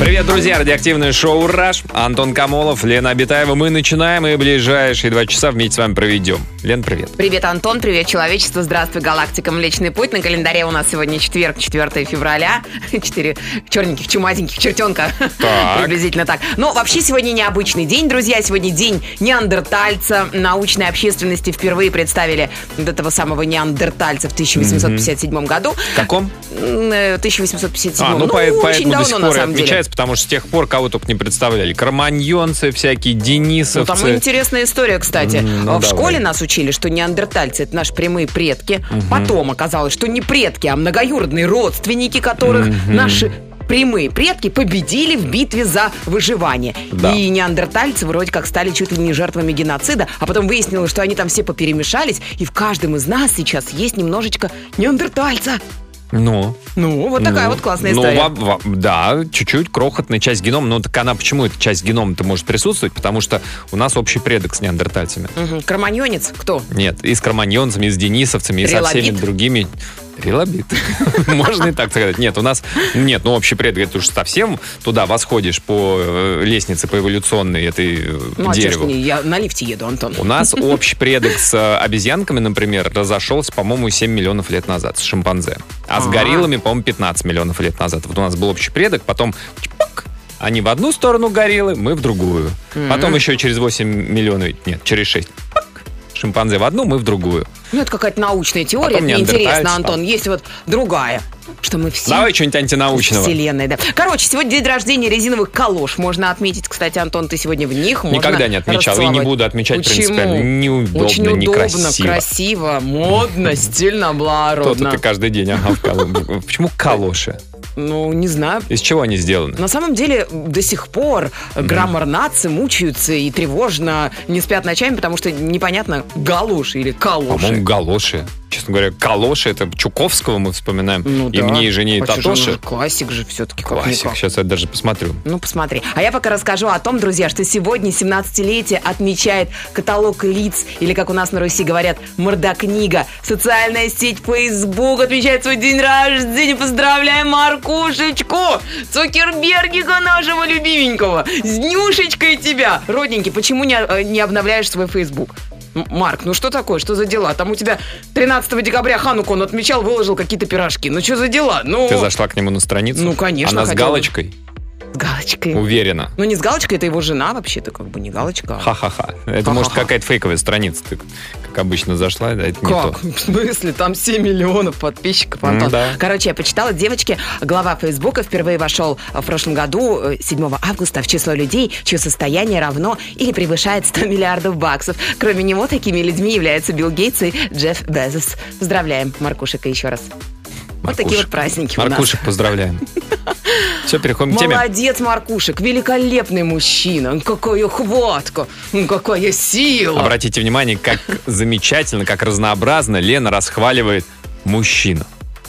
Привет, друзья! Радиоактивное шоу «Раш». Антон Камолов, Лена Абитаева. Мы начинаем и ближайшие два часа вместе с вами проведем. Лен, привет. Привет, Антон, привет, человечество, здравствуй, галактика Млечный Путь. На календаре у нас сегодня четверг, 4 февраля. Четыре черненьких, чумазеньких чертенка. Так. Приблизительно так. Но вообще сегодня необычный день, друзья. Сегодня день неандертальца. Научной общественности впервые представили вот этого самого неандертальца в 1857 году. В каком? М, э, 1857. А, ну, по- очень давно, на самом деле. Потому что с тех пор кого только не представляли. Кроманьонцы всякие, Ну, денисовцы. там интересная история, кстати. Ну, в давай. школе нас учили, что неандертальцы это наши прямые предки. Потом оказалось, что не предки, а многоюродные родственники, которых наши прямые предки победили в битве за выживание. Да. И неандертальцы вроде как стали чуть ли не жертвами геноцида, а потом выяснилось, что они там все поперемешались, и в каждом из нас сейчас есть немножечко неандертальца. Ну, Ну, вот такая ну, вот классная ну, история. во- во- да, чуть-чуть крохотная часть генома. Но так она почему эта часть генома-то может присутствовать? Потому что у нас общий предок с неандертальцами. Мгм. Кроманьонец кто? Нет, и с кроманьонцами, и с денисовцами, и со всеми другими. Релабит. Можно и так сказать. Нет, у нас... Нет, ну общий предок, это уж совсем туда восходишь по э, лестнице, по эволюционной этой э, Ну, а дереву. не, я на лифте еду, Антон. У нас общий предок с э, обезьянками, например, разошелся, по-моему, 7 миллионов лет назад с шимпанзе. А с А. гориллами, по-моему, 15 миллионов лет назад. Вот у нас был общий предок, потом они в одну сторону гориллы, мы в другую. Потом еще через 8 миллионов, нет, через 6. Шимпанзе в одну, мы в другую. Ну, это какая-то научная теория, Потом это неинтересно, Антон. Есть вот другая, что мы все Давай что-нибудь антинаучного. Вселенной, да. Короче, сегодня день рождения резиновых калош. Можно отметить, кстати, Антон, ты сегодня в них. Можно Никогда не отмечал и не буду отмечать Почему? принципиально. Неудобно, Очень удобно, некрасиво. красиво, модно, стильно, Кто-то благородно. ты каждый день, ага, в Почему калоши? Ну, не знаю. Из чего они сделаны? На самом деле, до сих пор граммар нации мучаются и тревожно не спят ночами, потому что непонятно, галуши или калоши. По-моему, галоши. Честно говоря, калоши это Чуковского мы вспоминаем. Ну и да. мне, и жене, и А Татоши. Классик же все-таки Классик. Сейчас я даже посмотрю. Ну, посмотри. А я пока расскажу о том, друзья, что сегодня 17-летие отмечает каталог лиц, или, как у нас на Руси говорят, мордокнига. Социальная сеть Facebook отмечает свой день рождения. Поздравляем Маркушечку! Цукербергика нашего любименького! С днюшечкой тебя! Родненький, почему не, э, не обновляешь свой Facebook? Марк, ну что такое? Что за дела? Там у тебя 13 декабря Хануку он отмечал, выложил какие-то пирожки. Ну что за дела? Ну, Ты зашла к нему на страницу? Ну, конечно, Она с хотела бы. галочкой? С галочкой. Уверена. Ну, не с галочкой, это его жена вообще-то, как бы не галочка. Ха-ха-ха. Это Ха-ха-ха. может какая-то фейковая страница. Ты, как обычно, зашла, да, это не то. Как? В смысле? Там 7 миллионов подписчиков, Антон. М, да. Короче, я почитала, девочки, глава Фейсбука впервые вошел в прошлом году, э, 7 августа, в число людей, чье состояние равно или превышает 100 миллиардов баксов. Кроме него, такими людьми являются Билл Гейтс и Джефф Безос. Поздравляем, Маркушика, еще раз. Вот такие Маркушек. вот праздники у нас. Маркушек, поздравляем. Все, переходим к теме. Молодец, Маркушек, великолепный мужчина. Какая хватка, ну, какая сила. Обратите внимание, как замечательно, как разнообразно Лена расхваливает мужчину.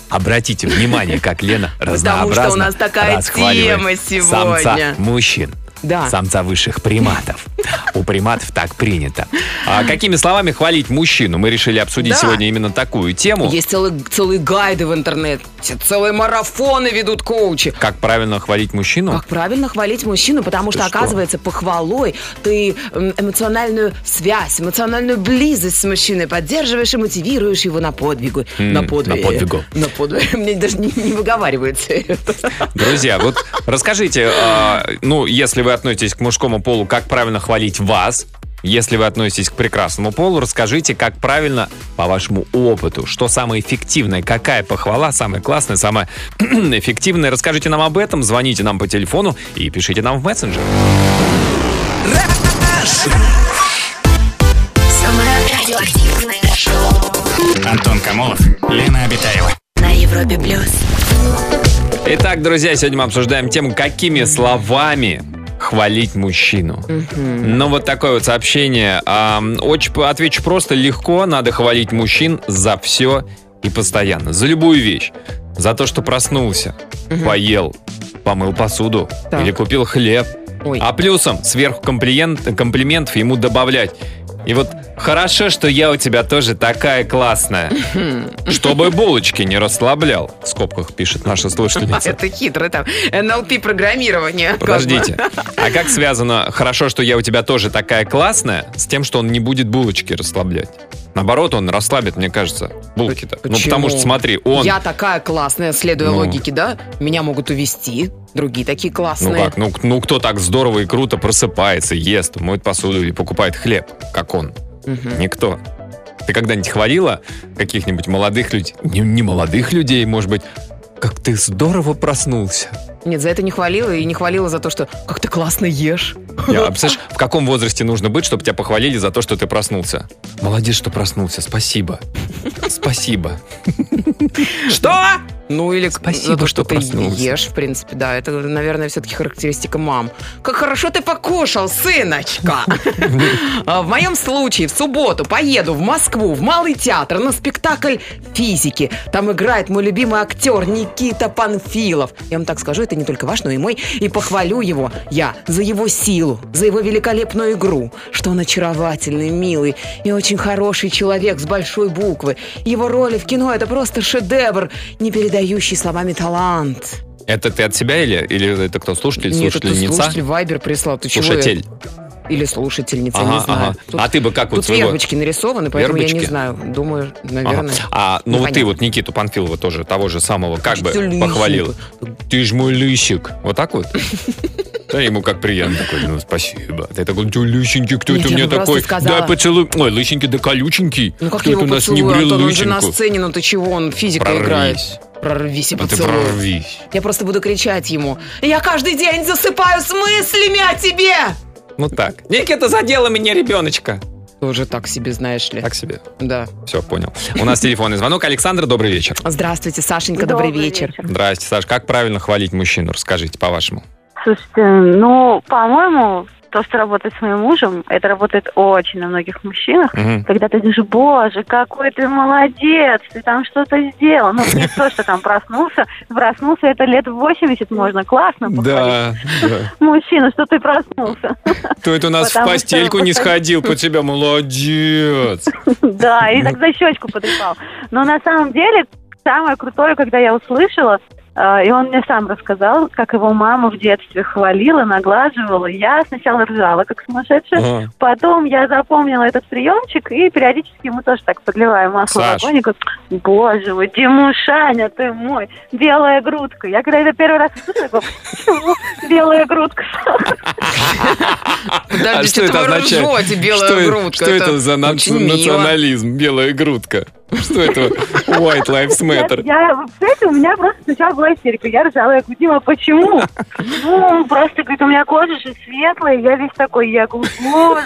Обратите внимание, как Лена Потому разнообразно что у нас такая тема самца сегодня. мужчин. Да. Самца высших приматов. У приматов так принято. А какими словами хвалить мужчину? Мы решили обсудить Да. сегодня именно такую тему. Есть целые, целые гайды в интернете, целые марафоны ведут коучи. Как правильно хвалить мужчину? Как правильно хвалить мужчину, потому Ты что, что? оказывается, похвалой ты эмоциональную связь, эмоциональную близость с мужчиной поддерживаешь и мотивируешь его на подвигу. М, на подвиг. на подвигу. На подвиг. Мне даже не, не выговаривается это. Друзья, вот расскажите, а, ну, если вы относитесь к мужскому полу, как правильно хвалить вас? Если вы относитесь к прекрасному полу, расскажите, как правильно, по вашему опыту, что самое эффективное, какая похвала самая классная, самая эффективная. Расскажите нам об этом, звоните нам по телефону и пишите нам в мессенджер. Антон Камолов, Лена Обитаева. на Европе плюс. Итак, друзья, сегодня мы обсуждаем тему, какими словами хвалить мужчину. Ну, вот такое вот сообщение. А, очень отвечу просто, легко надо хвалить мужчин за все и постоянно. За любую вещь. За то, что проснулся, поел, помыл посуду Так. или купил хлеб. Ой. А плюсом сверху комплимент, комплиментов ему добавлять. И вот хорошо, что я у тебя тоже такая классная. Чтобы булочки не расслаблял. В скобках пишет наша слушательница. Это хитро там. НЛП программирование. Подождите. А как связано «хорошо, что я у тебя тоже такая классная» с тем, что он не будет булочки расслаблять? Наоборот, он расслабит, мне кажется, булки-то. Ну, потому что, смотри, он... Я такая классная, следуя Ну. логике, да? Меня могут увести, другие такие Ну классные. как, ну, ну кто так здорово и круто просыпается, ест, моет посуду и покупает хлеб, как он? Никто. Ты когда-нибудь хвалила каких-нибудь молодых людей? Не, не молодых людей, может быть. Как ты здорово проснулся. Нет, за это не хвалила и не хвалила за то, что как ты классно ешь. Я, а представляешь, в каком возрасте нужно быть, чтобы тебя похвалили за то, что ты проснулся? Молодец, что проснулся, спасибо. Спасибо. Что? Ну или Спасибо, то, что что, ты проснулся. ешь, в принципе, да. Это, наверное, все-таки характеристика мам. Как хорошо ты покушал, сыночка! А В моем случае в субботу поеду в Москву, в Малый театр, на спектакль физики. Там играет мой любимый актер Никита Панфилов. Я вам так скажу, это не только ваш, но и мой. И похвалю его я за его силу, за его великолепную игру, что он очаровательный, милый и очень хороший человек с большой буквы. Его роли в кино это просто шедевр, не передающий словами талант. Это ты от себя или, или это кто, слушатель, Нет, слушательница? слушатель Вайбер прислал. Ты чего? Слушатель. Или слушательница, Ага, не знаю. ага. А ты бы как вот Тут своего- вербочки нарисованы, поэтому я Вербочки? не знаю. Думаю, Ага. наверное. А, ну вот ты вот Никиту Панфилова тоже, того же самого, как бы Ты лысик. похвалил. Ты ж мой лысик. Вот так вот? Да, ему как приятно такой, ну, спасибо. Ты такой, ты лысенький, кто Нет, это у я меня бы такой? сказала- Да, поцелуй. Ой, лысенький, да колюченький. Ну как кто я это у нас не поцелую, брил Антон, он же на сцене, ну ты чего, он физика Прорвись. играет. Прорвись и ты поцелуй. прорвись. Я просто буду кричать ему. Я каждый день засыпаю с мыслями о тебе! Ну так. Никита задела меня ребеночка. Тоже так себе, знаешь ли. Так себе. Да. Все, понял. У нас телефонный звонок. Александр, добрый вечер. Здравствуйте, Сашенька, добрый, вечер. Здрасте, Саш. Как правильно хвалить мужчину? Расскажите, по-вашему. Слушайте, ну, по-моему, то, что работает с моим мужем, это работает очень на многих мужчинах. Мгм. Когда ты говоришь, боже, какой ты молодец, ты там что-то сделал. Ну, не то, что там проснулся. Проснулся это лет в 80 можно. Классно похвалить. Да. Мужчина, что ты проснулся. Кто это у нас в постельку не сходил по тебя? Молодец. Да, и тогда щечку потрепал. Но на самом деле, самое крутое, когда я услышала, и он мне сам рассказал, как его мама в детстве хвалила, наглаживала. Я сначала ржала, как сумасшедшая. Ага. Потом я запомнила этот приемчик и периодически мы тоже так подливаем масло Саш. в огонь и говорю, боже мой, Димушаня, ты мой, белая грудка. Я когда это первый раз услышала, я говорю, почему белая грудка? Подожди, А что это означает? ржете, белая Что, грудка? Что это, за национализм? Белая грудка. Что это? White Lives Я, Matter. я, кстати, у меня просто сначала была истерика. Я ржала, я говорю, Дима, почему? Ну, просто, говорит, у меня кожа же светлая, я весь такой, я говорю, боже.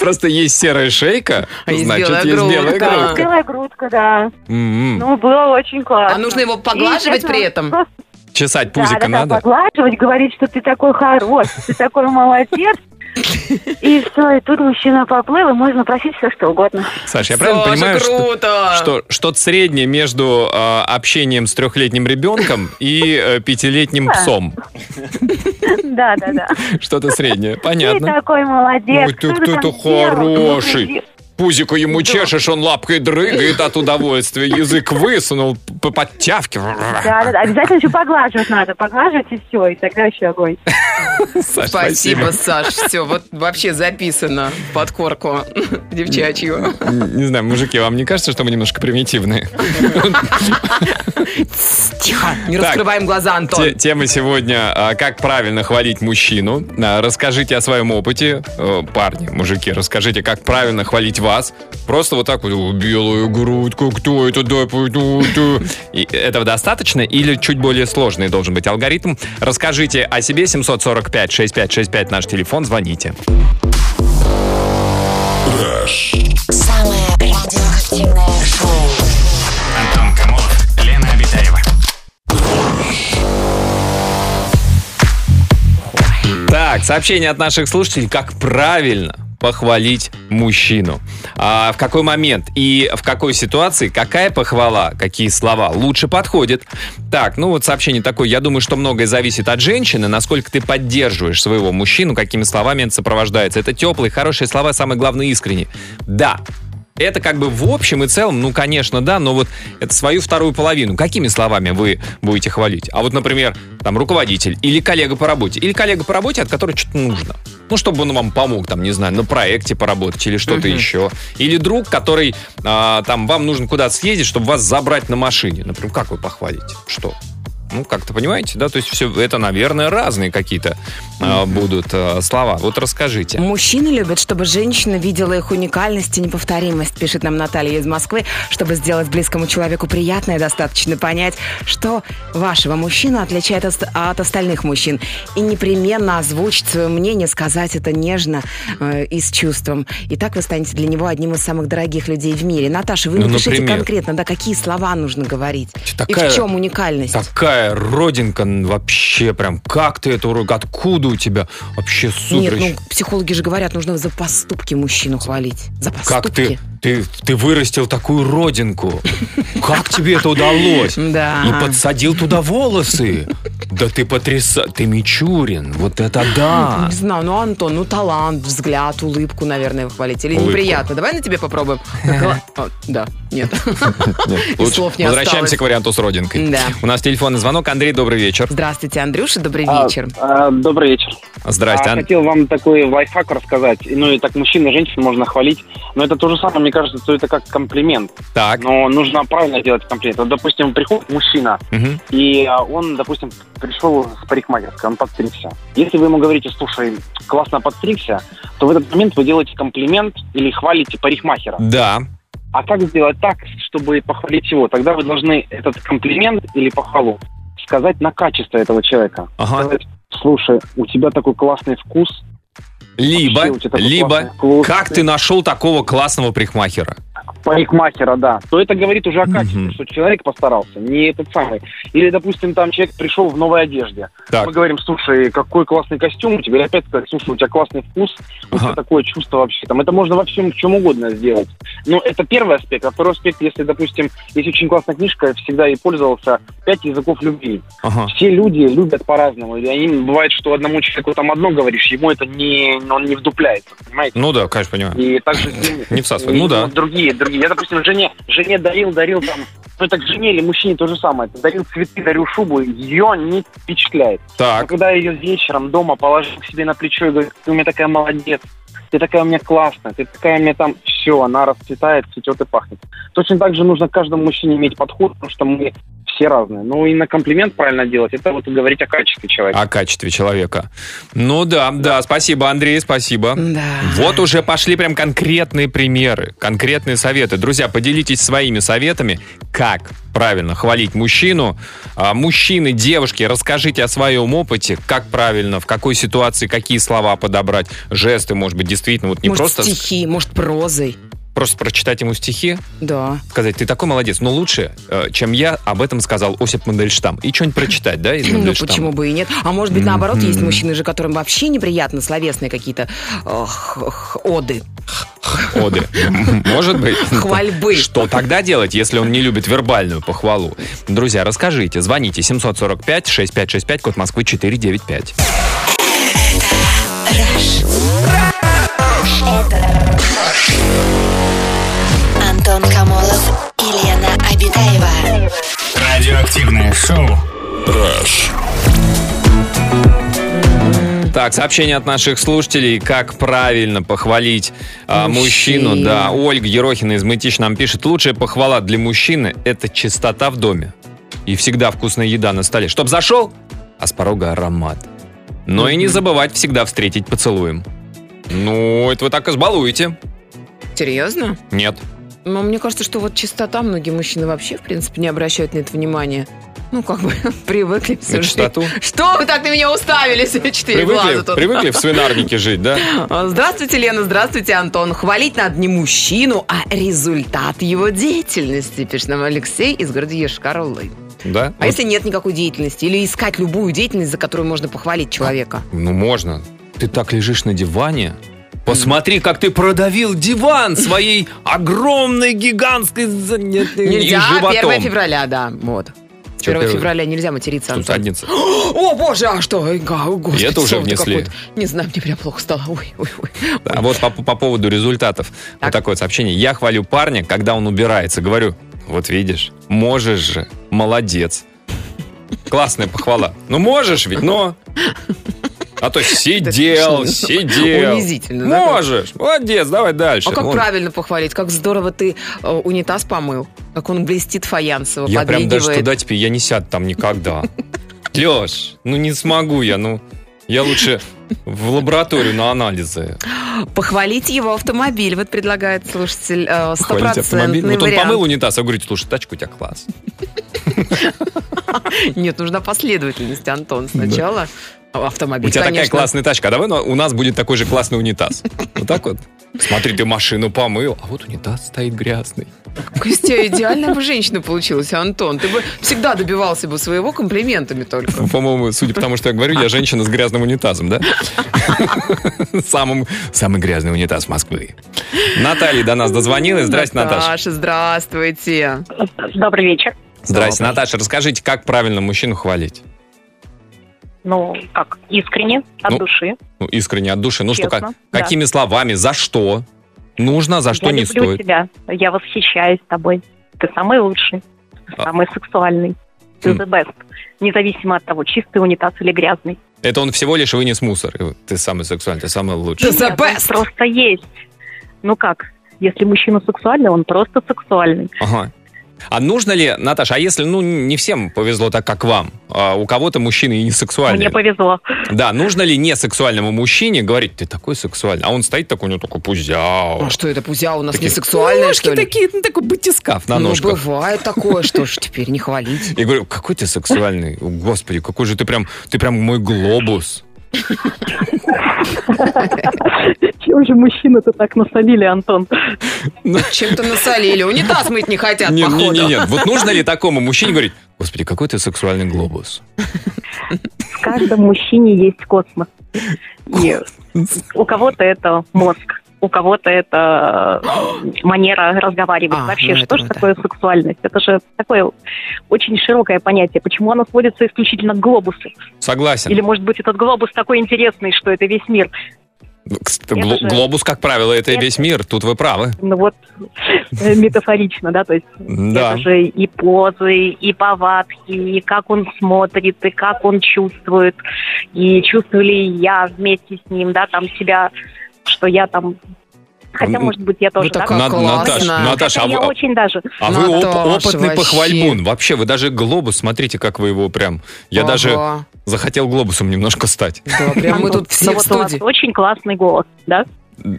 Просто есть серая шейка, А есть значит, белая есть белая грудка. грудка. Белая грудка, да. М-м. Ну, было очень классно. А нужно его поглаживать при этом? просто Чесать Да, пузико да, да, надо? поглаживать, говорить, что ты такой хороший, ты такой молодец. И все, и тут мужчина поплыл, и можно просить все, что угодно. Саш, я правильно Саша, понимаю, что, круто! что что-то среднее между э, общением с трехлетним ребенком и э, пятилетним Да. псом? Да, да, да. Что-то среднее, Ты понятно. такой молодец. Ой, ты кто-то хороший. Пузико ему Да. чешешь, он лапкой дрыгает от удовольствия, язык высунул, п- подтявкивал. Да, да, да. Обязательно еще поглаживать надо. Поглаживать и все, и тогда еще огонь. Саш, Спасибо, Саш. Все, вот вообще записано в подкорку девчачью. Н- Не знаю, мужики, вам не кажется, что мы немножко примитивные? Тихо, не Так. раскрываем глаза, Антон. Те- Тема сегодня а, «Как правильно хвалить мужчину». А, Расскажите о своем опыте. Э, Парни, мужики, расскажите, как правильно хвалить вас. Просто вот так вот, «О, белая грудка, кто это, дай пойду, ты». И Этого достаточно или чуть более сложный должен быть алгоритм? Расскажите о себе. 745-6565 наш телефон. Звоните. Самое радиоактивное шоу. Антон Камолов, Лена Обитаева. Так, сообщение от наших слушателей. Как правильно похвалить мужчину? А в какой момент и в какой ситуации какая похвала, какие слова лучше подходят? Так, ну вот сообщение такое. Я думаю, что многое зависит от женщины, насколько ты поддерживаешь своего мужчину, какими словами это сопровождается. Это теплые, хорошие слова, самое главное, искренние. Да, это как бы в общем и целом, ну, конечно, да, но вот это свою вторую половину. Какими словами вы будете хвалить? А вот, например, там, руководитель или коллега по работе, или коллега по работе, от которого что-то нужно. Ну, чтобы он вам помог, там, не знаю, на проекте поработать или что-то Мгм. еще. Или друг, который, а, там, вам нужно куда-то съездить, чтобы вас забрать на машине. Например, как вы похвалите? Что? Ну, как-то понимаете, да? То есть все это, наверное, разные какие-то будут а, слова. Вот расскажите. Мужчины любят, чтобы женщина видела их уникальность и неповторимость, пишет нам Наталья из Москвы. Чтобы сделать близкому человеку приятное, достаточно понять, что вашего мужчину отличает от, остальных мужчин. И непременно озвучить свое мнение, сказать это нежно э, и с чувством. И так вы станете для него одним из самых дорогих людей в мире. Наташа, вы Ну, напишите например? конкретно, да, какие слова нужно говорить. Такая- И в чем уникальность? Такая родинка вообще прям. Как ты урок? Откуда у тебя? Вообще супер. Нет, ну, психологи же говорят, нужно за поступки мужчину хвалить. За поступки. как ты, ты, ты вырастил такую родинку? Как тебе это удалось? Да. И подсадил туда волосы? Да ты потряса... Ты Мичурин. Вот это да. Не знаю, ну, Антон, ну, талант, взгляд, улыбку, наверное, похвалить. Или Улыбку. неприятно. Давай на тебе попробуем. О, Да, нет. Слов не Возвращаемся к варианту с родинкой. Да. У нас телефонный звонок. Андрей, добрый вечер. Здравствуйте, Андрюша, добрый А, вечер. а, добрый вечер. Здрасте. А, Ан- хотел вам такой лайфхак рассказать. Ну и так мужчин и женщин можно хвалить. Но это то же самое, мне кажется, что это как комплимент. Так. Но нужно правильно делать комплимент. Вот, допустим, приходит мужчина, Мгм. и а, он, допустим, пришел с парикмахерской, он подстригся. Если вы ему говорите, слушай, классно подстригся, то в этот момент вы делаете комплимент или хвалите парикмахера. Да. А как сделать так, чтобы похвалить его? Тогда вы должны этот комплимент или похвалу сказать на качество этого человека. Ага. Сказать, слушай, у тебя такой классный вкус. Либо, либо, классный вкус. как ты нашел такого классного парикмахера? Парикмахера, да. То это говорит уже о качестве, что человек постарался, не этот самый. Или, допустим, там человек пришел в новой одежде. Так. Мы говорим, слушай, какой классный костюм у тебя. Или опять сказать, слушай, у тебя классный вкус, у тебя такое чувство вообще. Там, это можно во всем, в чем угодно сделать. Но это первый аспект. А второй аспект, если, допустим, есть очень классная книжка, я всегда ей пользовался, «Пять языков любви». Ага. Все люди любят по-разному. И они, бывает, что одному человеку там одно говоришь, ему это не, он не вдупляется, понимаете? Ну да, конечно, понимаю. И также Не всасывай. и, Ну да. Другие, другие. Я, допустим, жене, жене дарил, дарил там, ну это к жене или мужчине то же самое. Дарил цветы, дарил шубу, ее не впечатляет. Но Так. когда я ее вечером дома положил к себе на плечо и говорю, ты у меня такая молодец, ты такая у меня классная, ты такая у меня там, все, она расцветает, цветет и пахнет. Точно так же нужно каждому мужчине иметь подход, потому что мы все разные. Ну и на комплимент правильно делать, это вот говорить о качестве человека. О качестве человека. Ну да, да, спасибо, Андрей, спасибо. Да. Вот уже пошли прям конкретные примеры, конкретные советы. Друзья, поделитесь своими советами, как правильно хвалить мужчину. А, мужчины, девушки, расскажите о своем опыте, как правильно, в какой ситуации, какие слова подобрать, жесты, может быть, действительно, вот не может, просто, стихи, может, прозой. Просто прочитать ему стихи, Да. сказать, ты такой молодец, но лучше, э, чем я, об этом сказал Осип Мандельштам. И что-нибудь прочитать, да, из Ну, Мандельштама? почему бы и нет? А может быть, наоборот, есть мужчины же, которым вообще неприятно словесные какие-то ох, оды. Оды. Может быть. Хвальбы. Что тогда делать, если он не любит вербальную похвалу? Друзья, расскажите. Звоните 745-6565, код Москвы 495. Антон Камолов и Лена Обитаева. Радиоактивное шоу. Так, сообщение от наших слушателей, как правильно похвалить а, Мужчин. мужчину. Да, Ольга Ерохина из Мытищ нам пишет, лучшая похвала для мужчины – это чистота в доме. И всегда вкусная еда на столе. Чтоб зашел, а с порога аромат. Но и не забывать всегда встретить поцелуем. Ну, это вы так избалуете. Серьезно? Нет. Ну, мне кажется, что вот чистота, многие мужчины вообще, в принципе, не обращают на это внимания. Ну, как бы привыкли всю На чистоту? Что вы так на меня уставились? Четыре глаза Привыкли, тут. привыкли в свинарнике жить, да? Здравствуйте, Лена, здравствуйте, Антон. Хвалить надо не мужчину, а результат его деятельности, пишет нам Алексей из города Ешкар-Олы. Да? А если нет никакой деятельности? Или искать любую деятельность, за которую можно похвалить человека? Ну, можно. Ты так лежишь на диване, Посмотри, как ты продавил диван своей огромной, гигантской Нельзя, животом. 1 февраля, да, вот. С Чё 1 первое? февраля нельзя материться, Тут Антон. задница. О, боже, а что? Господи, И это уже внесли. Не знаю, мне прям плохо стало. Ой, ой, ой. А вот по, по поводу результатов. Вот Так. такое вот сообщение. Я хвалю парня, когда он убирается. Говорю, вот видишь, можешь же, молодец. Классная похвала. Ну можешь ведь, но... А то сидел, сидел. Унизительно, да, Можешь, молодец, давай дальше. А как Вон. правильно похвалить? Как здорово ты э, унитаз помыл. Как он блестит фаянсово, Я прям даже туда теперь, я не сяду там никогда. Леш, ну не смогу я, ну... Я лучше в лабораторию на анализы. Похвалить его автомобиль, вот предлагает слушатель. э, Хвалить автомобиль. Вот он помыл унитаз, а говорит, слушай, тачка у тебя класс. Нет, нужна последовательность, Антон. Сначала автомобиль, У тебя такая конечно. классная тачка, а давай ну, у нас будет такой же классный унитаз. Вот так вот. Смотри, ты машину помыл, а вот унитаз стоит грязный. Костя, идеальная бы женщина получилась, Антон. Ты бы всегда добивался бы своего комплиментами только. По-моему, судя по тому, что я говорю, я женщина с грязным унитазом, да? Самым, самый грязный унитаз Москвы. Наталья до нас дозвонилась. Здрасте, Наташа. Наташа, здравствуйте. Добрый вечер. Здрасте, Наташа. Расскажите, как правильно мужчину хвалить? Ну, как, искренне, от Ну, души. Ну, искренне, от души. Ну, что, как- да. какими словами, за что? Нужно, за что я не люблю стоит. тебя, я восхищаюсь тобой. Ты самый лучший, А. самый сексуальный. Ты Хм. the best. Независимо от того, чистый унитаз или грязный. Это он всего лишь вынес мусор. Ты самый сексуальный, ты самый лучший. The Нет, он best. просто есть. Ну как, если мужчина сексуальный, он просто сексуальный. Ага. А нужно ли, Наташа, а если, ну, не всем повезло так, как вам, а у кого-то мужчины и не сексуальные. Мне повезло. Да, нужно ли не сексуальному мужчине говорить, ты такой сексуальный, а он стоит такой, у него такой пузяу. А что это, пузя у нас Такие не сексуальная, ножки что ли? такие, ну, такой батискаф на ну, ножках. бывает такое, что ж теперь не хвалить. И говорю, какой ты сексуальный, господи, какой же ты прям, ты прям мой глобус. Чем же мужчины-то так насолили, Антон? Чем-то насолили. Унитаз мыть не хотят, Не, походу. не, нет, вот нужно ли такому мужчине говорить, господи, какой ты сексуальный глобус? В каждом мужчине есть космос. И у кого-то это мозг, у кого-то это э, манера разговаривать. А, Вообще, ну что это же такое сексуальность? Это же такое очень широкое понятие. Почему оно сводится исключительно к глобусу? Согласен. Или, может быть, этот глобус такой интересный, что это весь мир? Это гл- же- Глобус, как правило, это Это- весь мир, тут вы правы. Ну вот, э, метафорично, да, то есть Да. это же и позы, и повадки, и как он смотрит, и как он чувствует, и чувствую ли я вместе с ним, да, там себя, что я там... Хотя, может быть, я тоже, вы да, такая На- классная. Наташа, Наташа, Хотя а я вы, очень даже... а вы оп- опытный вообще. похвальбун. Вообще, вы даже глобус, смотрите, как вы его прям... Я Ага. даже захотел глобусом немножко стать. Да, прям мы Антон, тут все ну в вот у вас студии. очень классный голос, да?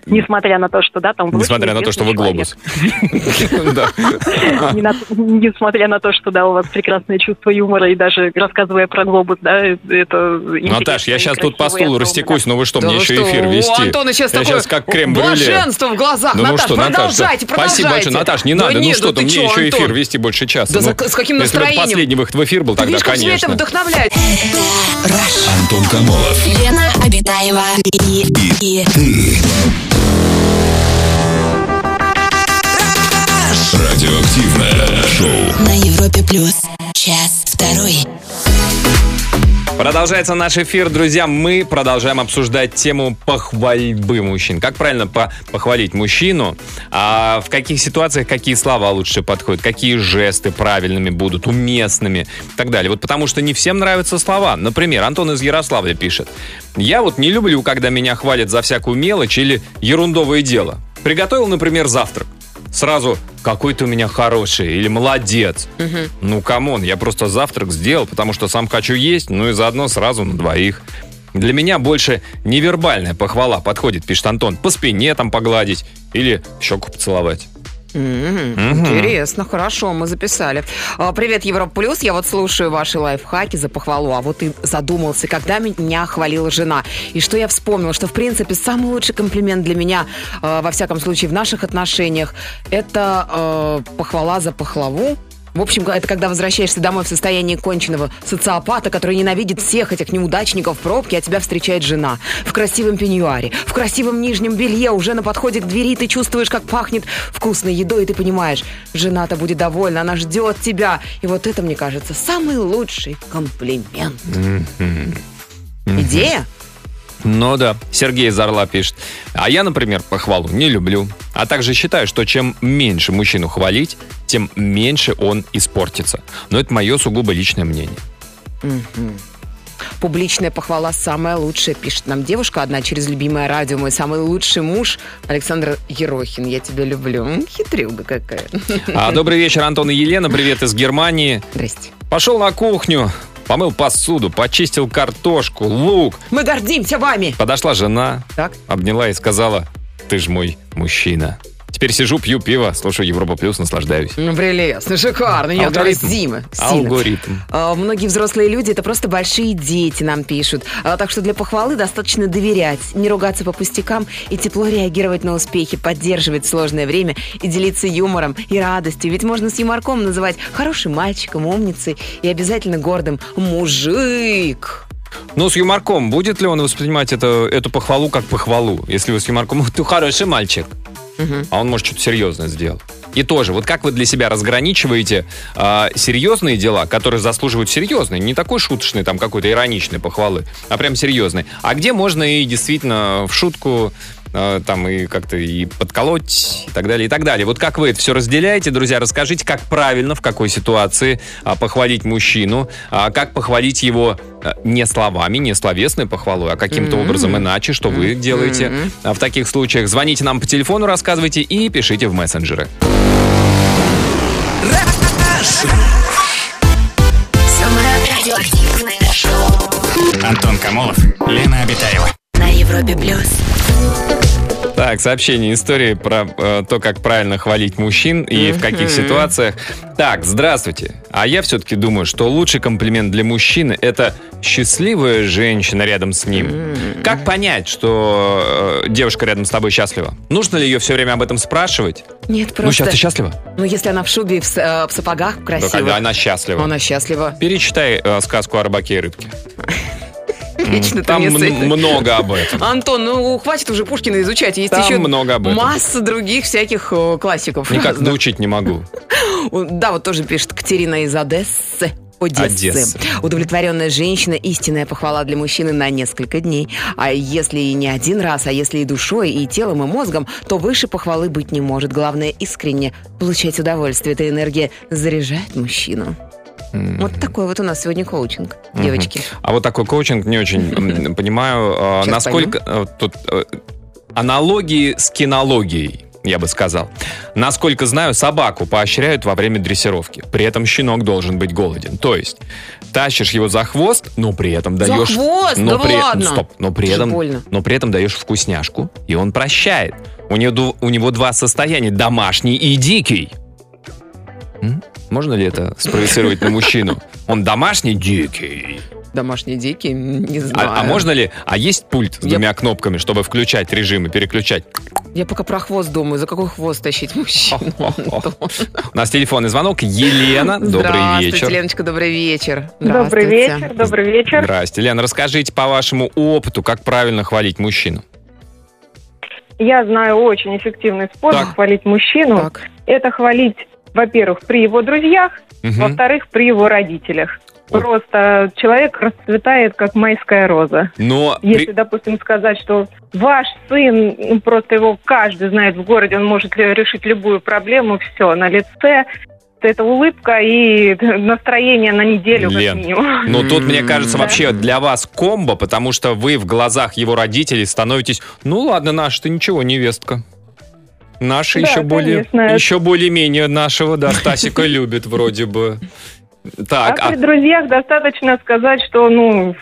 Несмотря на то, что, да, там... Несмотря на то, что вы глобус. Несмотря на то, что, да, у вас прекрасное чувство юмора, и даже рассказывая про глобус, да, это... Наташ, я сейчас тут по стулу растекусь, но вы что, мне еще эфир У вести? Антона сейчас Я такое сейчас как крем-брюле. блаженство в глазах. Ну Наташ, что, продолжайте. Спасибо большое, Наташ, не надо, ну что ты, ты мне еще эфир вести больше часа. Да Ну, с каким Если бы это настроением? последний выход в эфир был, Ты тогда, видишь, как тебя это конечно. вдохновляет? Антон Камолов. Лена Обитаева и, и Радиоактивное шоу. на Европе плюс. Час второй. Продолжается наш эфир, друзья. Мы продолжаем обсуждать тему похвальбы мужчин. Как правильно по- похвалить мужчину? А в каких ситуациях какие слова лучше подходят? Какие жесты правильными будут, уместными и так далее. Вот потому что не всем нравятся слова. Например, Антон из Ярославля пишет. Я вот не люблю, когда меня хвалят за всякую мелочь или ерундовое дело. Приготовил, например, завтрак. Сразу какой ты у меня хороший или молодец. Ну, come on, я просто завтрак сделал, потому что сам хочу есть, ну и заодно сразу на двоих. Для меня больше невербальная похвала подходит, пишет Антон. По спине там погладить или щеку поцеловать. Мгм. Интересно, хорошо, мы записали. А, Привет, Европа Плюс. Я вот слушаю ваши лайфхаки за похвалу, а вот и задумался, когда меня хвалила жена. И что я вспомнила, что, в принципе, самый лучший комплимент для меня, э, во всяком случае, в наших отношениях, это э, похвала за пахлаву В общем, это когда возвращаешься домой в состоянии конченного социопата, который ненавидит всех этих неудачников в пробке, а тебя встречает жена. В красивом пеньюаре, в красивом нижнем белье, уже на подходе к двери ты чувствуешь, как пахнет вкусной едой, и ты понимаешь, жена-то будет довольна, она ждет тебя. И вот это, мне кажется, самый лучший комплимент. Идея? Ну да, Сергей из Орла пишет. А я, например, похвалу не люблю. А также считаю, что чем меньше мужчину хвалить, тем меньше он испортится. Но это мое сугубо личное мнение. Публичная похвала самая лучшая, пишет нам девушка одна через любимое радио. Мой самый лучший муж Александр Ерохин. Я тебя люблю. Хитрюга какая. А, добрый вечер, Антон и Елена. Привет из Германии. Здрасте. Пошел на кухню, помыл посуду, почистил картошку, лук. Мы гордимся вами. Подошла жена, Так. обняла и сказала, ты ж мой мужчина. Теперь сижу, пью пиво, слушаю Европа Плюс, наслаждаюсь. Ну, прелестно, шикарно. Я Алгоритм. Зима. Алгоритм. А, Многие взрослые люди это просто большие дети, нам пишут. А, Так что для похвалы достаточно доверять, не ругаться по пустякам и тепло реагировать на успехи, поддерживать сложное время и делиться юмором и радостью. Ведь можно с юморком называть хорошим мальчиком, умницей и обязательно гордым мужик. Ну, с юморком, будет ли он воспринимать это, эту похвалу как похвалу? Если вы с юморком, ты хороший мальчик, а он, может, что-то серьезное сделал. И тоже, вот как вы для себя разграничиваете а, серьезные дела, которые заслуживают серьезной, не такой шуточной, там какой-то ироничной похвалы, а прям серьезной. А где можно и действительно в шутку а, там и как-то и подколоть и так далее, и так далее. Вот как вы это все разделяете, друзья, расскажите, как правильно, в какой ситуации а, похвалить мужчину, а, как похвалить его не словами, не словесной похвалой, а каким-то образом иначе, что вы делаете а, в таких случаях. Звоните нам по телефону, рассказывайте и пишите в мессенджеры. Антон Камолов, Лена Обитаева. на Европе плюс. Так, сообщение, истории про э, то, как правильно хвалить мужчин и в каких ситуациях. Так, здравствуйте. А я все-таки думаю, что лучший комплимент для мужчины – это счастливая женщина рядом с ним. Как понять, что э, девушка рядом с тобой счастлива? Нужно ли ее все время об этом спрашивать? Нет, Ну, просто... сейчас ты счастлива? Ну, если она в шубе и в, э, в сапогах Да, красиво, когда она счастлива. она счастлива. Перечитай э, сказку о рыбаке и рыбке. Вечно Там много об этом. Антон, ну хватит уже Пушкина изучать. Есть еще много об этом. масса других всяких классиков. Никак научить не могу. Да, вот тоже пишет Катерина из Одессы. Одессы. Одессы. Удовлетворенная женщина – истинная похвала для мужчины на несколько дней. А если и не один раз, а если и душой, и телом, и мозгом, то выше похвалы быть не может. Главное – искренне получать удовольствие. Эта энергия заряжает мужчину. Вот такой вот у нас сегодня коучинг, девочки. А вот такой коучинг не очень понимаю, Сейчас насколько э, тут э, аналогии с кинологией. Я бы сказал. Насколько знаю, собаку поощряют во время дрессировки. При этом щенок должен быть голоден. То есть, тащишь его за хвост, но при этом За даешь... хвост? но Да при, ладно? Стоп, но при Это этом, но при этом даешь вкусняшку, и он прощает. У него, у него два состояния, домашний и дикий. М? Можно ли это спроецировать на мужчину? Он домашний дикий. Домашние дикие, не знаю. А, а можно ли? А есть пульт с Я- двумя кнопками, чтобы включать режим и переключать? Я пока про хвост думаю. За какой хвост тащить мужчину? У нас телефонный звонок. Елена, добрый Здравствуйте, вечер. Леночка, добрый вечер. Добрый Здравствуйте. вечер, добрый вечер. Здрасте. Лена, расскажите по вашему опыту, как правильно хвалить мужчину. Я знаю очень эффективный способ Так. хвалить мужчину. Так. Это хвалить, во-первых, при его друзьях, Мгм. во-вторых, при его родителях. Ой. Просто человек расцветает, как майская роза. Но Если, при- допустим, сказать, что ваш сын, ну, просто его каждый знает в городе, он может решить любую проблему, все, на лице, это улыбка и настроение на неделю Лен, как минимум. но тут, мне кажется, вообще для вас комбо, потому что вы в глазах его родителей становитесь, ну ладно, наша-то ничего, невестка. Наши Да, еще более, конечно. еще более-менее нашего, да, Стасика любит вроде бы. Так, а а при друзьях достаточно сказать, что, ну,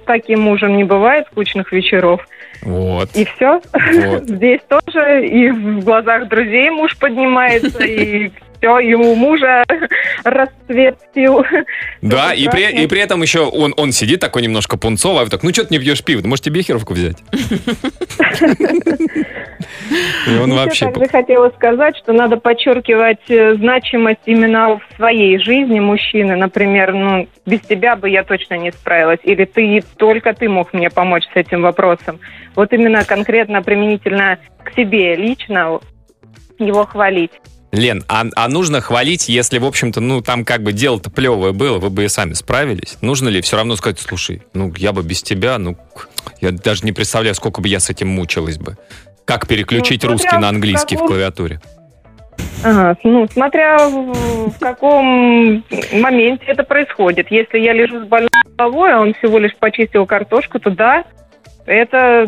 с таким мужем не бывает скучных вечеров. вот. И все. Вот. Здесь тоже и в глазах друзей муж поднимается, и все, и у мужа расцвет сил. Да, и при, и при этом еще он, он сидит такой немножко пунцовый, а вы так, ну что ты не пьешь пиво? Может, тебе бехеровку взять? И он вообще... также хотела сказать, что надо подчеркивать э, значимость именно в своей жизни мужчины. Например, ну, без тебя бы я точно не справилась. Или ты, только ты мог мне помочь с этим вопросом. Вот именно конкретно применительно к себе лично его хвалить. Лен, а, а нужно хвалить, если, в общем-то, ну, там как бы дело-то плевое было, вы бы и сами справились? Нужно ли все равно сказать, слушай, ну, я бы без тебя, ну, я даже не представляю, сколько бы я с этим мучилась бы. Как переключить Ну, русский на в английский в каком- клавиатуре? Ага, ну, смотря в, в каком моменте это происходит. Если я лежу с больной головой, а он всего лишь почистил картошку, то да, это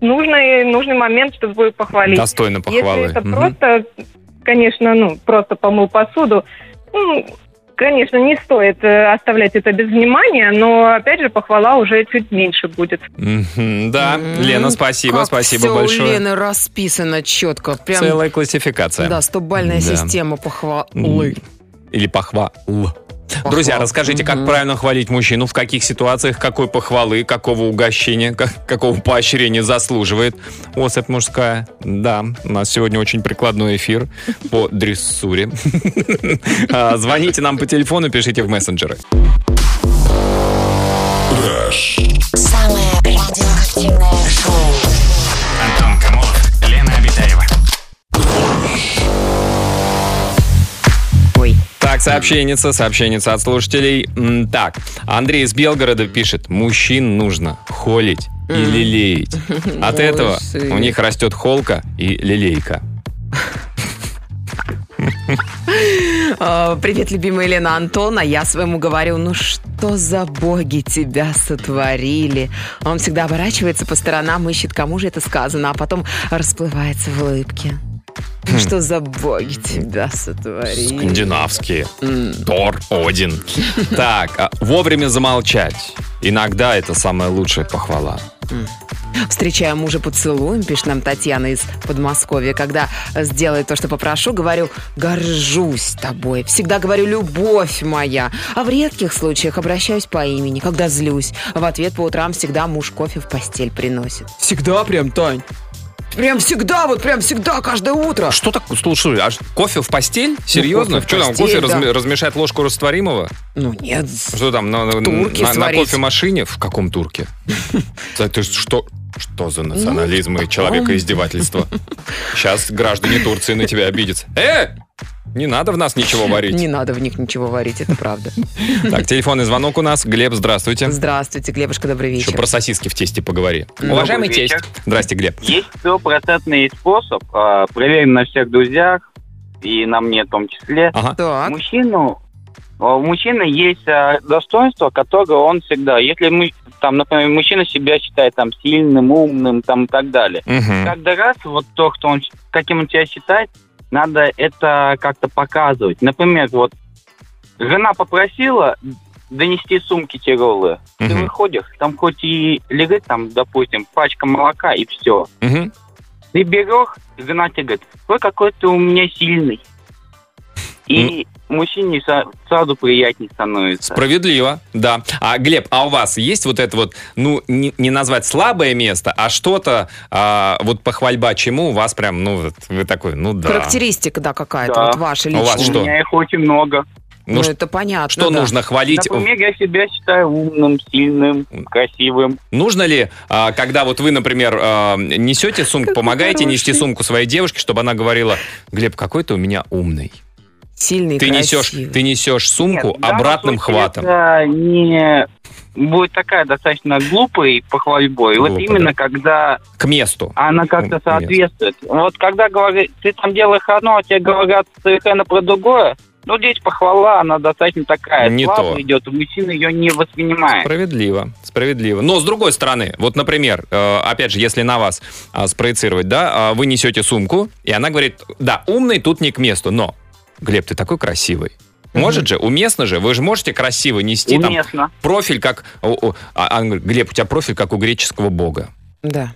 нужный, нужный момент, чтобы похвалить. Достойно похвалы. Если это Мгм. просто, конечно, ну, просто помыл посуду, ну, конечно, не стоит э, оставлять это без внимания, но, опять же, похвала уже чуть меньше будет. Да, Лена, спасибо, как спасибо всё у большое. Лены расписано четко. Прям, Целая классификация. да, стобальная Да. система похвалы. Или похвал. Друзья, расскажите, как правильно хвалить мужчину, в каких ситуациях, какой похвалы, какого угощения, как- какого поощрения заслуживает особь мужская. Да, у нас сегодня очень прикладной эфир по дрессуре. А, Звоните нам по телефону, пишите в мессенджеры. Самое радиоактивное Так, сообщенница, сообщенница от слушателей. Так, Андрей из Белгорода пишет, мужчин нужно холить и лелеять. От этого у них растет холка и лелейка. А, Привет, любимая Елена Антона. Я своему говорю, ну что за боги тебя сотворили? Он всегда оборачивается по сторонам, ищет, кому же это сказано, а потом расплывается в улыбке. Ну что за боги тебя сотворили? Скандинавские. Тор, Один. Так, а, вовремя замолчать. Иногда это самая лучшая похвала. Встречаю мужа поцелуем, пишет нам Татьяна из Подмосковья. Когда сделает то, что попрошу, говорю, горжусь тобой. Всегда говорю, любовь моя. А в редких случаях обращаюсь по имени, когда злюсь. В ответ по утрам всегда муж кофе в постель приносит. Всегда прям, Тань? Прям всегда, вот прям всегда, каждое утро. Что так, слушай, аж кофе в постель? Серьезно? кофе в Что там, кофе да. разме- размешать ложку растворимого? Ну нет, Что там, на, на- турке на- на кофемашине? В каком турке? Это что, что за национализм Ну, и человекоиздевательство? Сейчас граждане Турции на тебя обидятся. Э! Не надо в нас ничего варить. не надо в них ничего варить, это правда. Так, телефонный звонок у нас. Глеб, здравствуйте. Здравствуйте, Глебушка, добрый Еще вечер. про сосиски в тесте поговори. Добрый Уважаемый вечер. тесть. Здрасте, Глеб. Есть стопроцентный способ, а, проверен на всех друзьях, и на мне в том числе. Ага. Так, Мужчину, а, у мужчины есть а, достоинство, которое он всегда... Если мы, там, например, мужчина себя считает там сильным, умным, там, и так далее. Мгм. Каждый раз вот то, кто он, каким он себя считает, надо это как-то показывать. Например, вот жена попросила донести сумки тяжелые. Ты Мгм. выходишь, там хоть и лежит, там, допустим, пачка молока и все. Мгм. Ты берешь, жена тебе говорит, ой, какой ты у меня сильный. И мужчине со- сразу приятнее становится. Справедливо, да. А, Глеб, а у вас есть вот это вот, ну, не, не назвать слабое место, а что-то, а, вот похвальба чему у вас прям, ну, вот вы такой, ну да. характеристика, да, какая-то, Да. вот ваша У личная. вас что? У меня их очень много. Ну, Ну, это понятно, что да. нужно хвалить? Например, я себя считаю умным, сильным, красивым. Нужно ли, а, когда вот вы, например, а, несете сумку, помогаете нести сумку своей девушке, чтобы она говорила, Глеб, какой ты у меня умный. Сильный, Ты несешь, красивый. ты несешь сумку Нет, обратным случае хватом. Это не будет такая достаточно глупой похвальбой. вот Глупо, именно да. когда К месту. она как-то соответствует. Вот когда говорит, ты там делаешь одно, а тебе говорят совершенно про другое, ну, здесь похвала, она достаточно такая Не слабая то. идет, и мужчина ее не воспринимает. Справедливо, справедливо. Но с другой стороны, вот, например, э, опять же, если на вас а, спроецировать, да, а, вы несете сумку, и она говорит, да, умный тут не к месту, но, Глеб, ты такой красивый. Может же, уместно же, вы же можете красиво нести там профиль, как... о, о, а, говорит, Глеб, у тебя профиль, как у греческого бога. Да.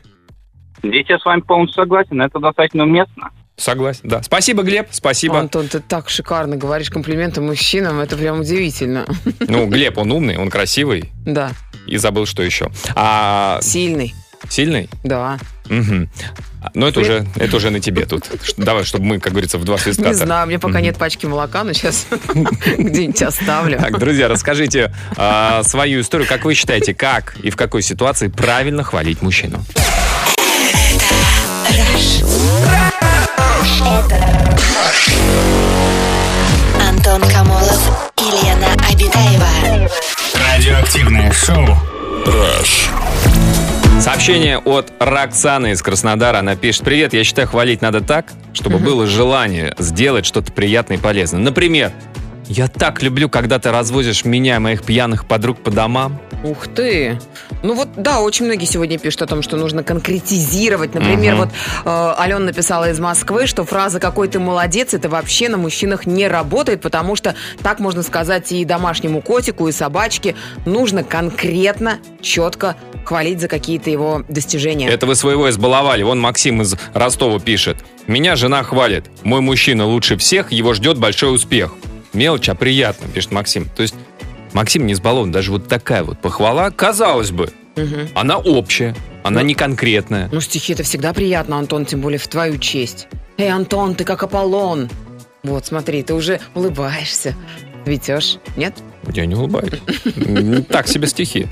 Здесь я с вами полностью согласен, это достаточно уместно. Согласен, да. Спасибо, Глеб, спасибо. Антон, ты так шикарно говоришь комплименты мужчинам, это прям удивительно. Ну, Глеб, он умный, он красивый. Да. И забыл, что еще. А Сильный. сильный? Да. Угу. Но это уже, это уже на тебе тут. Давай, чтобы мы, как говорится, в два свистка. Не знаю, у меня пока нет пачки молока, но сейчас где-нибудь оставлю. Так, друзья, расскажите а, свою историю. Как вы считаете, как и в какой ситуации правильно хвалить мужчину? Антон Камолов и Лена Обитаева. Радиоактивное шоу. Сообщение от Роксаны из Краснодара. Она пишет, привет, я считаю, хвалить надо так, чтобы было желание сделать что-то приятное и полезное. Например, я так люблю, когда ты развозишь меня и моих пьяных подруг по домам. Ух ты! Ну вот, да, очень многие сегодня пишут о том, что нужно конкретизировать. Например, Мгм. вот э, Алена написала из Москвы, что фраза «какой ты молодец» это вообще на мужчинах не работает, потому что так можно сказать и домашнему котику, и собачке. Нужно конкретно, четко хвалить за какие-то его достижения. Это вы своего избаловали. Вон Максим из Ростова пишет. Меня жена хвалит. Мой мужчина лучше всех, его ждет большой успех. Мелочь, а приятно, пишет Максим. То есть Максим не избалован. Даже вот такая вот похвала, казалось бы, Мгм. она общая, она не конкретная. Ну, стихи это всегда приятно, Антон, тем более в твою честь. Эй, Антон, ты как Аполлон. Вот, смотри, ты уже улыбаешься. Цветешь, нет? Я не улыбаюсь. Так себе стихи.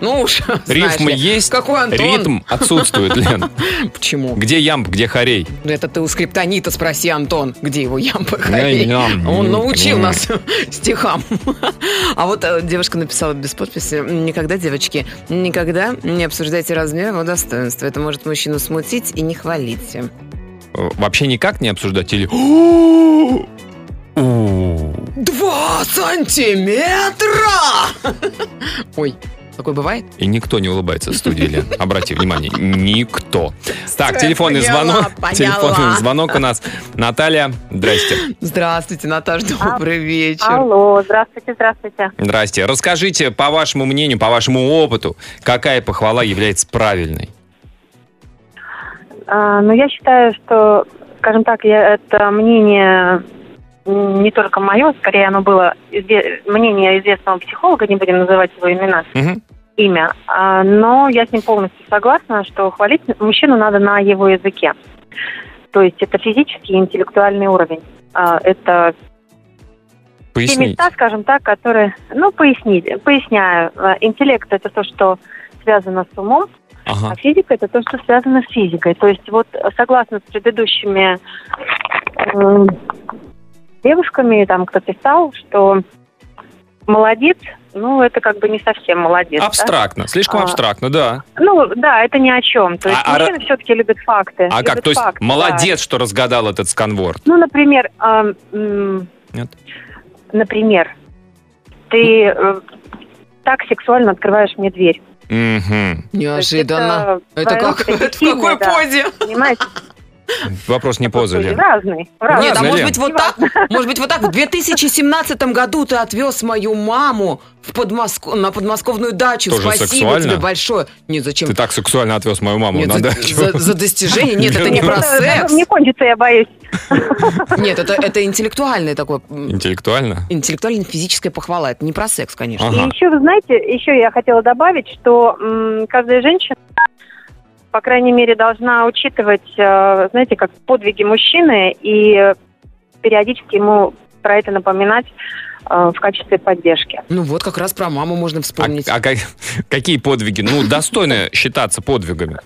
Ну уж, Рифмы есть, Какой Антон? ритм отсутствует, Лен. Почему? Где ямб, где хорей? Ну, Это ты у скриптонита спроси, Антон, где его ямба Я хорей. Он научил нас стихам. А вот э, девушка написала без подписи. Никогда, девочки, никогда не обсуждайте размер его достоинства. Это может мужчину смутить и не хвалите. Э, Вообще никак не обсуждать или... У. Два сантиметра! Ой, такое бывает? И никто не улыбается в студии, Лен. Обрати внимание, никто. Так, телефонный поняла, звонок. поняла. Телефонный звонок у нас. Наталья, здрасте. Здравствуйте, Наташа, добрый вечер. Алло, здравствуйте, здравствуйте. Здрасте. Расскажите, по вашему мнению, по вашему опыту, какая похвала является правильной? А, ну, я считаю, что, скажем так, я, это мнение не только мое, скорее оно было мнение известного психолога, не будем называть его имена, Мгм. имя, А, но я с ним полностью согласна, что хвалить мужчину надо на его языке. То есть это физический и интеллектуальный уровень. А, Это те Поясните. места, скажем так, которые, ну, поясните, поясняю. Э, Интеллект это то, что связано с умом, а Ага. физика это то, что связано с физикой. То есть вот согласно с предыдущими девушками, там кто писал, что молодец, ну это как бы не совсем молодец. да? Абстрактно, слишком А. абстрактно, да. Ну да, это ни о чем. То есть А- а мужчины все-таки любят факты. А как? любят То есть факты, да. молодец, что разгадал этот сканворд. Ну, например, м, Нет? например, ты э, так сексуально открываешь мне дверь. Мгм. Неожиданно. это Это как? Это в какой да. позе? Понимаете? Вопрос не поза, Лен. Разный. разный. Нет, а может быть вот так? Может быть вот так? В 2017 году ты отвез мою маму в Подмоск... на подмосковную дачу. Тоже Спасибо сексуально? тебе большое. Нет, зачем? Ты так сексуально отвез мою маму Нет, на за, дачу. за- за достижение. Нет, это не про секс. Не кончится, я боюсь. Нет, это, это интеллектуальное такое. Интеллектуально? Интеллектуально-физическая похвала. Это не про секс, конечно. Ага. И еще, вы знаете, еще я хотела добавить, что м, каждая женщина, по крайней мере, должна учитывать, э, знаете, как подвиги мужчины и периодически ему про это напоминать э, в качестве поддержки. Ну вот как раз про маму можно А, вспомнить. а как- какие подвиги? Ну, достойно считаться подвигами.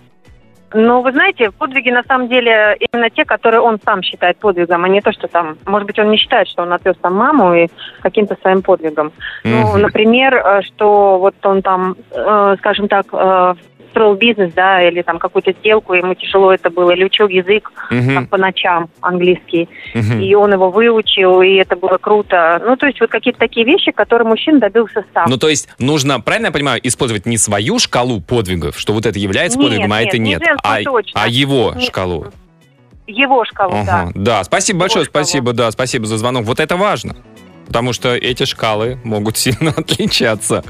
Ну, вы знаете, подвиги на самом деле именно те, которые он сам считает подвигом, а не то, что там, может быть, он не считает, что он отвез там маму и каким-то своим подвигом. Ну, Мгм. например, э, что вот он там, скажем так, строил бизнес, да, или там какую-то сделку, ему тяжело это было, или учил язык Мгм. там, по ночам английский, Мгм. и он его выучил, и это было круто. Ну, то есть вот какие-то такие вещи, которые мужчина добился сам. Ну, то есть нужно, правильно я понимаю, использовать не свою шкалу подвигов, что вот это является Нет, подвигом, а нет, это не нет, женскую а, точно. а его Не- шкалу. Его шкалу, да. Ага, да, спасибо большое, шкалу. спасибо, да, спасибо за звонок. Вот это важно, потому что эти шкалы могут сильно отличаться.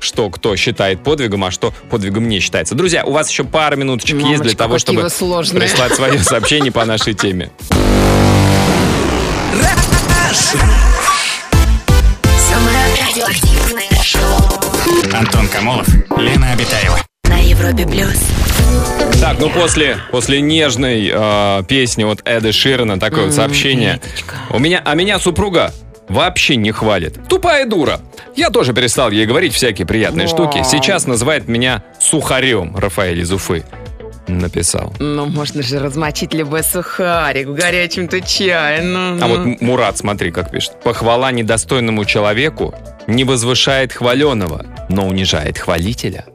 Что кто считает подвигом, а что подвигом не считается. Друзья, у вас еще пара минуточек есть для Мамочка, того, чтобы прислать свое сообщение по нашей теме. Самое радиоактивное шоу Антон Камолов, Лена Обитаева. на Европе плюс. Так, ну после, после нежной э, песни от Эда Ширана такое вот сообщение. У меня, а меня супруга вообще не хвалит. Тупая дура. Я тоже перестал ей говорить всякие приятные штуки. Сейчас называет меня сухарем, Рафаэль из Уфы. Написал. Ну, можно же размочить любой сухарик в горячем-то чае. Ну, А ну. вот М- Мурат, смотри, как пишет. Похвала недостойному человеку не возвышает хваленого, но унижает хвалителя.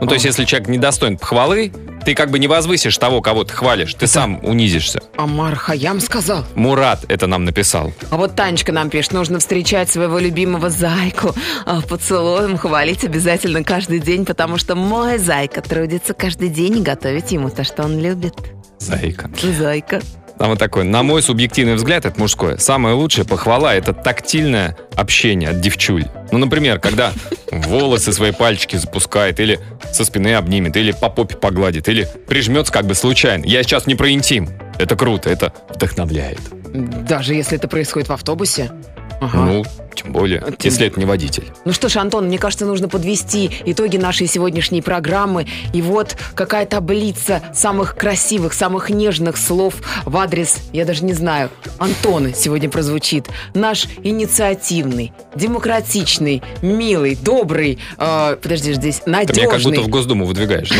Ну, то есть, если человек недостоин похвалы, ты как бы не возвысишь того, кого ты хвалишь, ты сам унизишься. Амар Хаям сказал. Мурат это нам написал. А вот Танечка нам пишет, нужно встречать своего любимого зайку а, поцелуем, хвалить обязательно каждый день, потому что мой зайка трудится каждый день и готовить ему то, что он любит. Зайка. Зайка. Там вот такой, на мой субъективный взгляд, это мужское. Самое лучшее похвала – это тактильное общение от девчуль. Ну, например, когда волосы свои пальчики запускает, или со спины обнимет, или по попе погладит, или прижмется как бы случайно. Я сейчас не про интим. Это круто, это вдохновляет. Даже если это происходит в автобусе. Ага. Ну, тем более, Тем- если это не водитель. Ну что ж, Антон, мне кажется, нужно подвести итоги нашей сегодняшней программы. И вот какая таблица самых красивых, самых нежных слов в адрес, я даже не знаю, Антона сегодня прозвучит. Наш инициативный, демократичный, милый, добрый, э, подожди, здесь Ты меня как будто надежный. в Госдуму выдвигаешь. Ну,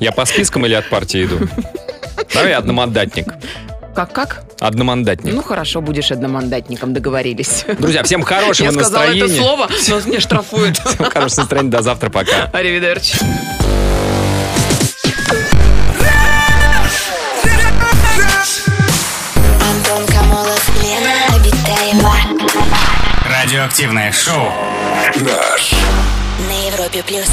я по спискам или от партии иду? Давай одномандатник. Как-как? Одномандатник. Ну хорошо, будешь одномандатником, договорились. Друзья, всем хорошего Я сказала это настроения. слово, но меня штрафуют. Всем хорошего настроения. До завтра. Пока. Аривидерчи. Антон Камолов, Лена Обитаева. Радиоактивное шоу. На Европе плюс.